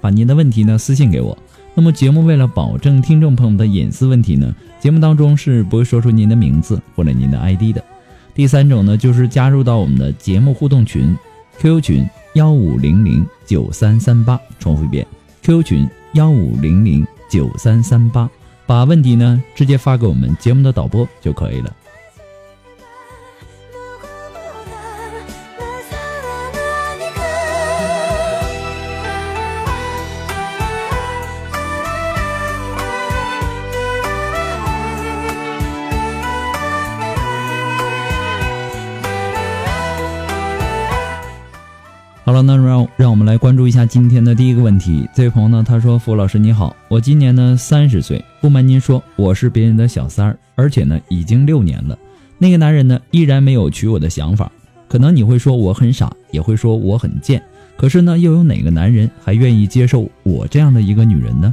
把您的问题呢私信给我。那么节目为了保证听众朋友们的隐私问题呢，节目当中是不会说出您的名字或者您的 ID 的。第三种呢，就是加入到我们的节目互动群，QQ 群幺五零零九三三八，重复一遍，QQ 群幺五零零九三三八，把问题呢直接发给我们节目的导播就可以了。了，那让让我们来关注一下今天的第一个问题。这位朋友呢，他说：“付老师你好，我今年呢三十岁，不瞒您说，我是别人的小三儿，而且呢已经六年了。那个男人呢依然没有娶我的想法。可能你会说我很傻，也会说我很贱，可是呢，又有哪个男人还愿意接受我这样的一个女人呢？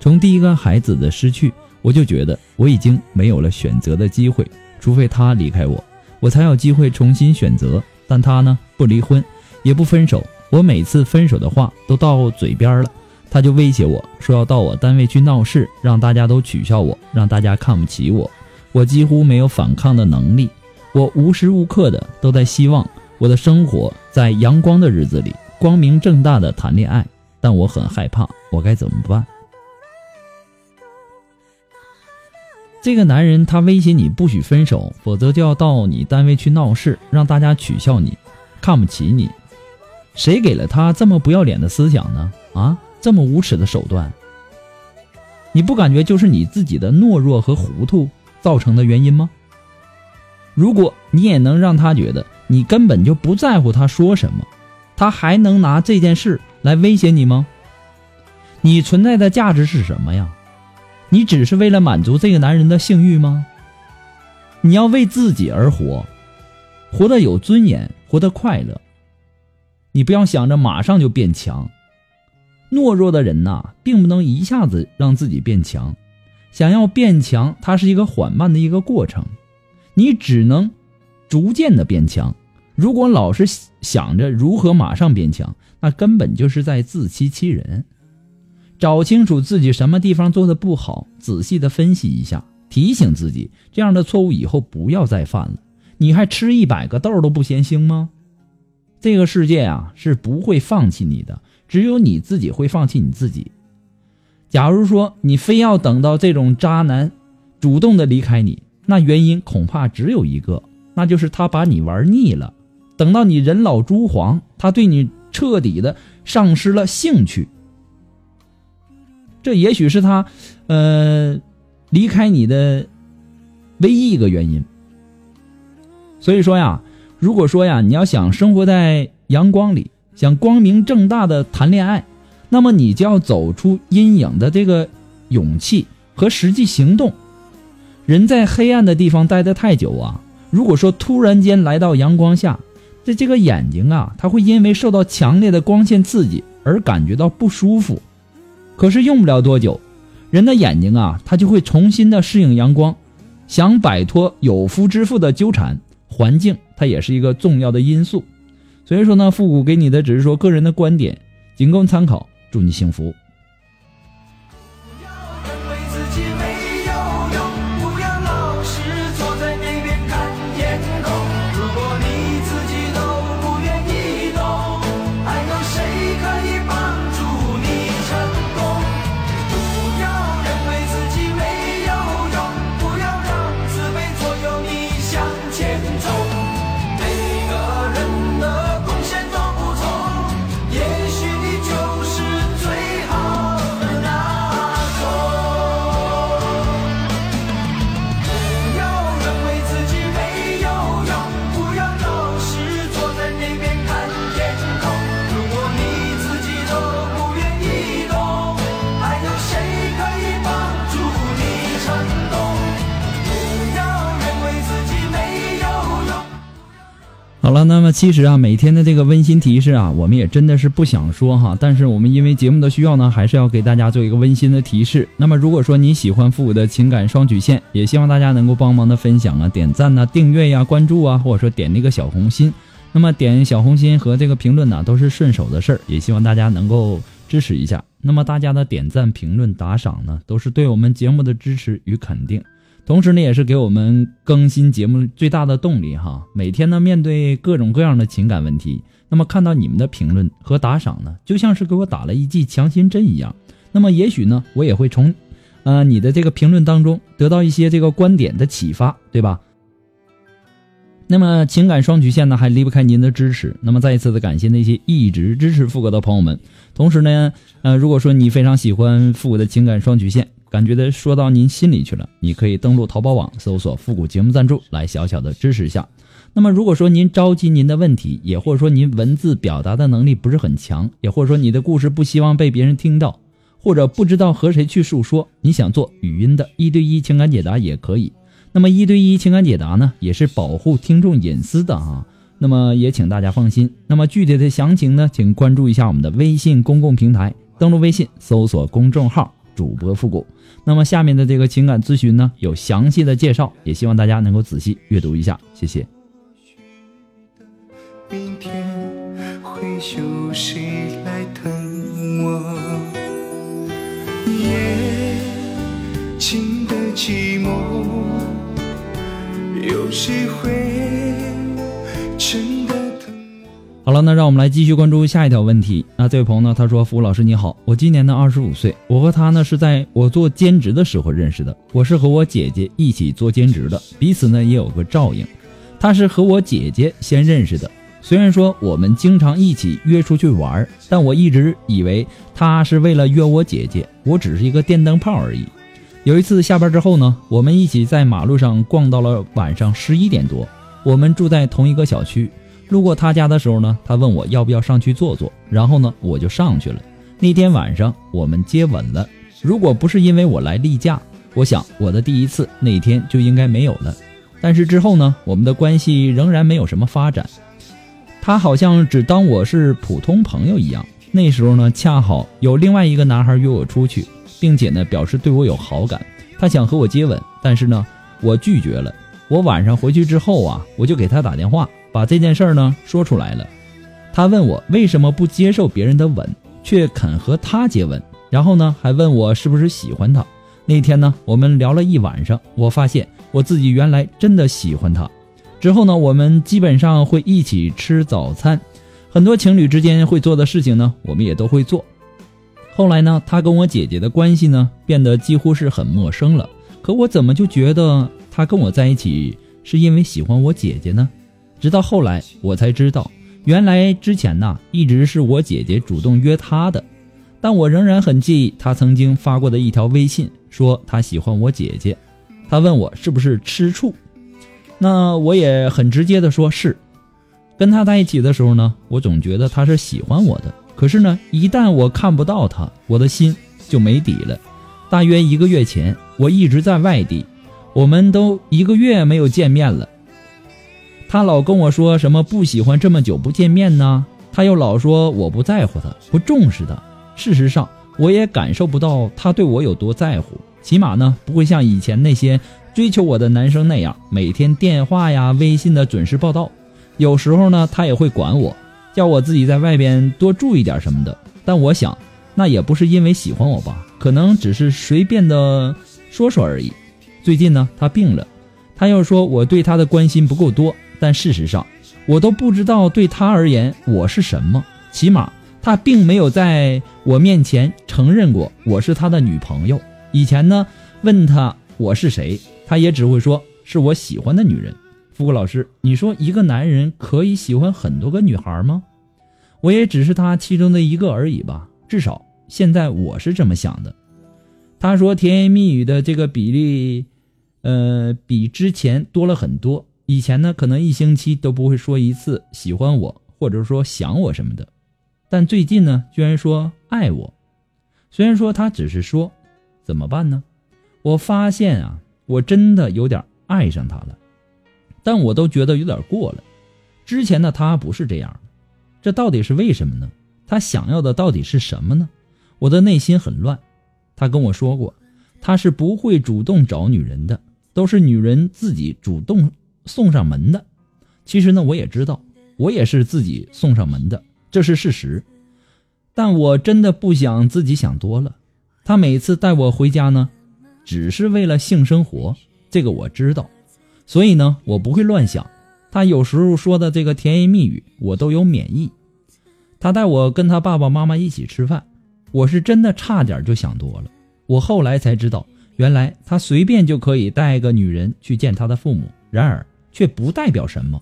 从第一个孩子的失去，我就觉得我已经没有了选择的机会，除非他离开我，我才有机会重新选择。但他呢不离婚。”也不分手，我每次分手的话都到嘴边了，他就威胁我说要到我单位去闹事，让大家都取笑我，让大家看不起我。我几乎没有反抗的能力，我无时无刻的都在希望我的生活在阳光的日子里光明正大的谈恋爱，但我很害怕，我该怎么办？这个男人他威胁你不许分手，否则就要到你单位去闹事，让大家取笑你，看不起你。谁给了他这么不要脸的思想呢？啊，这么无耻的手段，你不感觉就是你自己的懦弱和糊涂造成的原因吗？如果你也能让他觉得你根本就不在乎他说什么，他还能拿这件事来威胁你吗？你存在的价值是什么呀？你只是为了满足这个男人的性欲吗？你要为自己而活，活得有尊严，活得快乐。你不要想着马上就变强，懦弱的人呐，并不能一下子让自己变强。想要变强，它是一个缓慢的一个过程，你只能逐渐的变强。如果老是想着如何马上变强，那根本就是在自欺欺人。找清楚自己什么地方做的不好，仔细的分析一下，提醒自己这样的错误以后不要再犯了。你还吃一百个豆都不嫌腥吗？这个世界啊是不会放弃你的，只有你自己会放弃你自己。假如说你非要等到这种渣男主动的离开你，那原因恐怕只有一个，那就是他把你玩腻了。等到你人老珠黄，他对你彻底的丧失了兴趣，这也许是他，呃，离开你的唯一一个原因。所以说呀。如果说呀，你要想生活在阳光里，想光明正大的谈恋爱，那么你就要走出阴影的这个勇气和实际行动。人在黑暗的地方待得太久啊，如果说突然间来到阳光下，这这个眼睛啊，它会因为受到强烈的光线刺激而感觉到不舒服。可是用不了多久，人的眼睛啊，它就会重新的适应阳光，想摆脱有夫之妇的纠缠。环境它也是一个重要的因素，所以说呢，复古给你的只是说个人的观点，仅供参考。祝你幸福。好了，那么其实啊，每天的这个温馨提示啊，我们也真的是不想说哈，但是我们因为节目的需要呢，还是要给大家做一个温馨的提示。那么如果说你喜欢复古的情感双曲线，也希望大家能够帮忙的分享啊、点赞呐、订阅呀、关注啊，或者说点那个小红心。那么点小红心和这个评论呢，都是顺手的事儿，也希望大家能够支持一下。那么大家的点赞、评论、打赏呢，都是对我们节目的支持与肯定。同时呢，也是给我们更新节目最大的动力哈。每天呢，面对各种各样的情感问题，那么看到你们的评论和打赏呢，就像是给我打了一剂强心针一样。那么也许呢，我也会从，呃，你的这个评论当中得到一些这个观点的启发，对吧？那么情感双曲线呢，还离不开您的支持。那么再一次的感谢那些一直支持富哥的朋友们。同时呢，呃，如果说你非常喜欢富哥的情感双曲线。感觉的说到您心里去了，你可以登录淘宝网搜索“复古节目赞助”来小小的支持一下。那么如果说您着急您的问题，也或者说您文字表达的能力不是很强，也或者说你的故事不希望被别人听到，或者不知道和谁去诉说，你想做语音的一对一情感解答也可以。那么一对一情感解答呢，也是保护听众隐私的啊。那么也请大家放心。那么具体的详情呢，请关注一下我们的微信公共平台，登录微信搜索公众号。主播复古，那么下面的这个情感咨询呢，有详细的介绍，也希望大家能够仔细阅读一下，谢谢。明天会有谁来等我？夜静的寂寞，有谁会好了，那让我们来继续关注下一条问题。那这位朋友呢？他说：“服务老师你好，我今年呢二十五岁，我和他呢是在我做兼职的时候认识的。我是和我姐姐一起做兼职的，彼此呢也有个照应。他是和我姐姐先认识的，虽然说我们经常一起约出去玩，但我一直以为他是为了约我姐姐，我只是一个电灯泡而已。有一次下班之后呢，我们一起在马路上逛到了晚上十一点多，我们住在同一个小区。”路过他家的时候呢，他问我要不要上去坐坐，然后呢，我就上去了。那天晚上我们接吻了。如果不是因为我来例假，我想我的第一次那天就应该没有了。但是之后呢，我们的关系仍然没有什么发展。他好像只当我是普通朋友一样。那时候呢，恰好有另外一个男孩约我出去，并且呢表示对我有好感，他想和我接吻，但是呢，我拒绝了。我晚上回去之后啊，我就给他打电话。把这件事儿呢说出来了，他问我为什么不接受别人的吻，却肯和他接吻，然后呢还问我是不是喜欢他。那天呢我们聊了一晚上，我发现我自己原来真的喜欢他。之后呢我们基本上会一起吃早餐，很多情侣之间会做的事情呢我们也都会做。后来呢他跟我姐姐的关系呢变得几乎是很陌生了，可我怎么就觉得他跟我在一起是因为喜欢我姐姐呢？直到后来，我才知道，原来之前呐，一直是我姐姐主动约他的。但我仍然很介意他曾经发过的一条微信，说他喜欢我姐姐。他问我是不是吃醋，那我也很直接的说是。跟他在一起的时候呢，我总觉得他是喜欢我的。可是呢，一旦我看不到他，我的心就没底了。大约一个月前，我一直在外地，我们都一个月没有见面了。他老跟我说什么不喜欢这么久不见面呢？他又老说我不在乎他，不重视他。事实上，我也感受不到他对我有多在乎，起码呢，不会像以前那些追求我的男生那样，每天电话呀、微信的准时报道。有时候呢，他也会管我，叫我自己在外边多注意点什么的。但我想，那也不是因为喜欢我吧，可能只是随便的说说而已。最近呢，他病了，他又说我对他的关心不够多。但事实上，我都不知道对他而言我是什么。起码他并没有在我面前承认过我是他的女朋友。以前呢，问他我是谁，他也只会说是我喜欢的女人。富贵老师，你说一个男人可以喜欢很多个女孩吗？我也只是他其中的一个而已吧。至少现在我是这么想的。他说甜言蜜语的这个比例，呃，比之前多了很多。以前呢，可能一星期都不会说一次喜欢我，或者说想我什么的，但最近呢，居然说爱我。虽然说他只是说，怎么办呢？我发现啊，我真的有点爱上他了，但我都觉得有点过了。之前的他不是这样，这到底是为什么呢？他想要的到底是什么呢？我的内心很乱。他跟我说过，他是不会主动找女人的，都是女人自己主动送上门的。其实呢，我也知道，我也是自己送上门的，这是事实。但我真的不想自己想多了。他每次带我回家呢，只是为了性生活，这个我知道，所以呢，我不会乱想。他有时候说的这个甜言蜜语，我都有免疫。他带我跟他爸爸妈妈一起吃饭，我是真的差点就想多了。我后来才知道，原来他随便就可以带个女人去见他的父母，然而却不代表什么。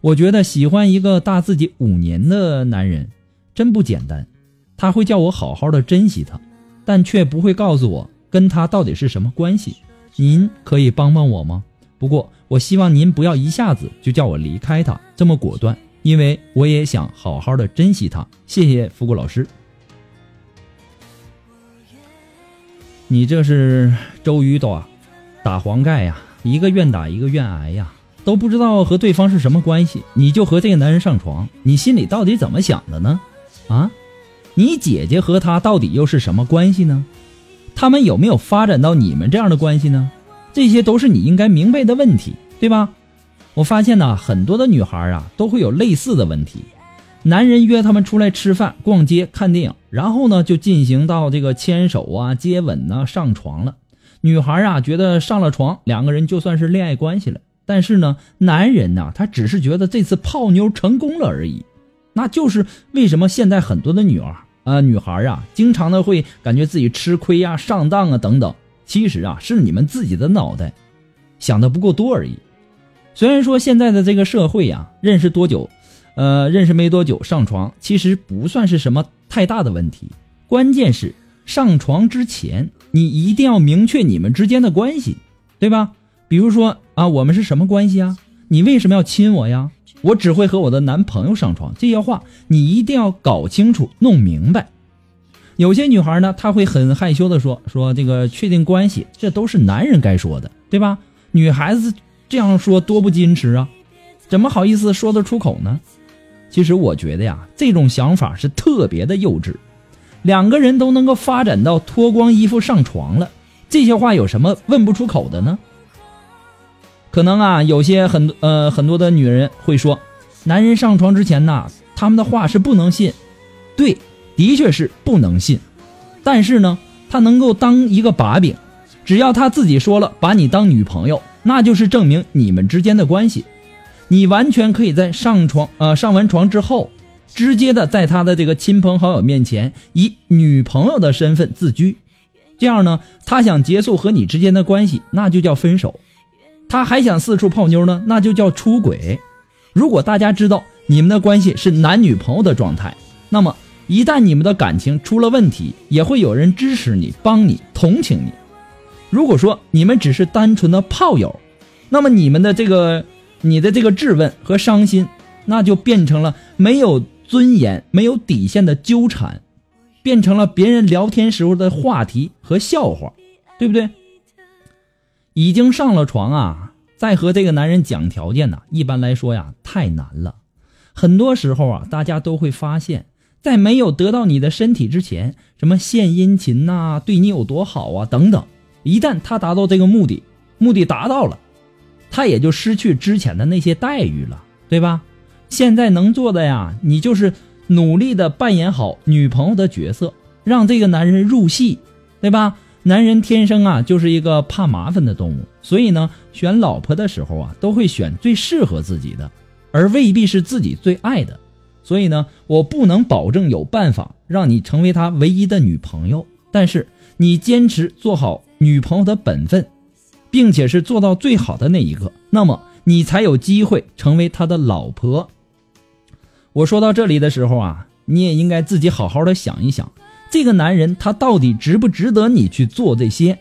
我觉得喜欢一个大自己五年的男人，真不简单。他会叫我好好的珍惜他，但却不会告诉我跟他到底是什么关系。您可以帮帮我吗？不过我希望您不要一下子就叫我离开他这么果断，因为我也想好好的珍惜他。谢谢复古老师。你这是周瑜打打黄盖呀，一个愿打一个愿挨呀，都不知道和对方是什么关系，你就和这个男人上床，你心里到底怎么想的呢？啊？你姐姐和他到底又是什么关系呢？他们有没有发展到你们这样的关系呢？这些都是你应该明白的问题，对吧？我发现呢，很多的女孩啊都会有类似的问题。男人约她们出来吃饭、逛街、看电影，然后呢就进行到这个牵手啊、接吻呐、上床了。女孩啊觉得上了床，两个人就算是恋爱关系了。但是呢，男人呢他只是觉得这次泡妞成功了而已。那就是为什么现在很多的女儿。啊，女孩啊，经常的会感觉自己吃亏呀、上当啊等等。其实啊，是你们自己的脑袋想的不够多而已。虽然说现在的这个社会呀，认识多久，呃，认识没多久上床，其实不算是什么太大的问题。关键是上床之前，你一定要明确你们之间的关系，对吧？比如说啊，我们是什么关系啊？你为什么要亲我呀？我只会和我的男朋友上床，这些话你一定要搞清楚、弄明白。有些女孩呢，她会很害羞的说：“说这个确定关系，这都是男人该说的，对吧？女孩子这样说多不矜持啊，怎么好意思说得出口呢？”其实我觉得呀，这种想法是特别的幼稚。两个人都能够发展到脱光衣服上床了，这些话有什么问不出口的呢？可能啊，有些很呃很多的女人会说，男人上床之前呢，他们的话是不能信。对，的确是不能信。但是呢，他能够当一个把柄，只要他自己说了把你当女朋友，那就是证明你们之间的关系。你完全可以在上床呃上完床之后，直接的在他的这个亲朋好友面前以女朋友的身份自居。这样呢，他想结束和你之间的关系，那就叫分手。他还想四处泡妞呢，那就叫出轨。如果大家知道你们的关系是男女朋友的状态，那么一旦你们的感情出了问题，也会有人支持你、帮你、同情你。如果说你们只是单纯的炮友，那么你们的这个、你的这个质问和伤心，那就变成了没有尊严、没有底线的纠缠，变成了别人聊天时候的话题和笑话，对不对？已经上了床啊，再和这个男人讲条件呢，一般来说呀太难了。很多时候啊，大家都会发现，在没有得到你的身体之前，什么献殷勤呐，对你有多好啊等等，一旦他达到这个目的，目的达到了，他也就失去之前的那些待遇了，对吧？现在能做的呀，你就是努力的扮演好女朋友的角色，让这个男人入戏，对吧？男人天生啊就是一个怕麻烦的动物，所以呢，选老婆的时候啊，都会选最适合自己的，而未必是自己最爱的。所以呢，我不能保证有办法让你成为他唯一的女朋友，但是你坚持做好女朋友的本分，并且是做到最好的那一个，那么你才有机会成为他的老婆。我说到这里的时候啊，你也应该自己好好的想一想。这个男人他到底值不值得你去做这些？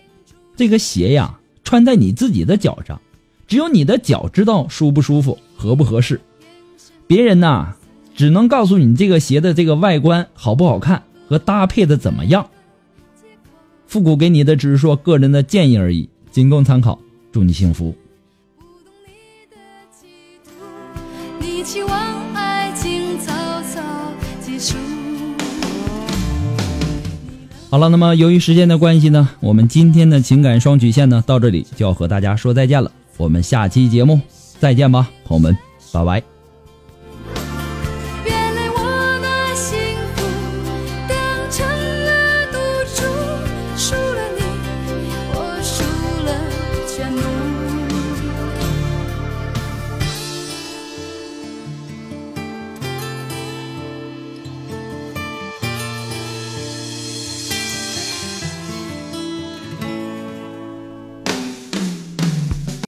这个鞋呀，穿在你自己的脚上，只有你的脚知道舒不舒服、合不合适。别人呐，只能告诉你这个鞋的这个外观好不好看和搭配的怎么样。复古给你的只是说个人的建议而已，仅供参考。祝你幸福。好了，那么由于时间的关系呢，我们今天的情感双曲线呢到这里就要和大家说再见了。我们下期节目再见吧，朋友们，拜拜。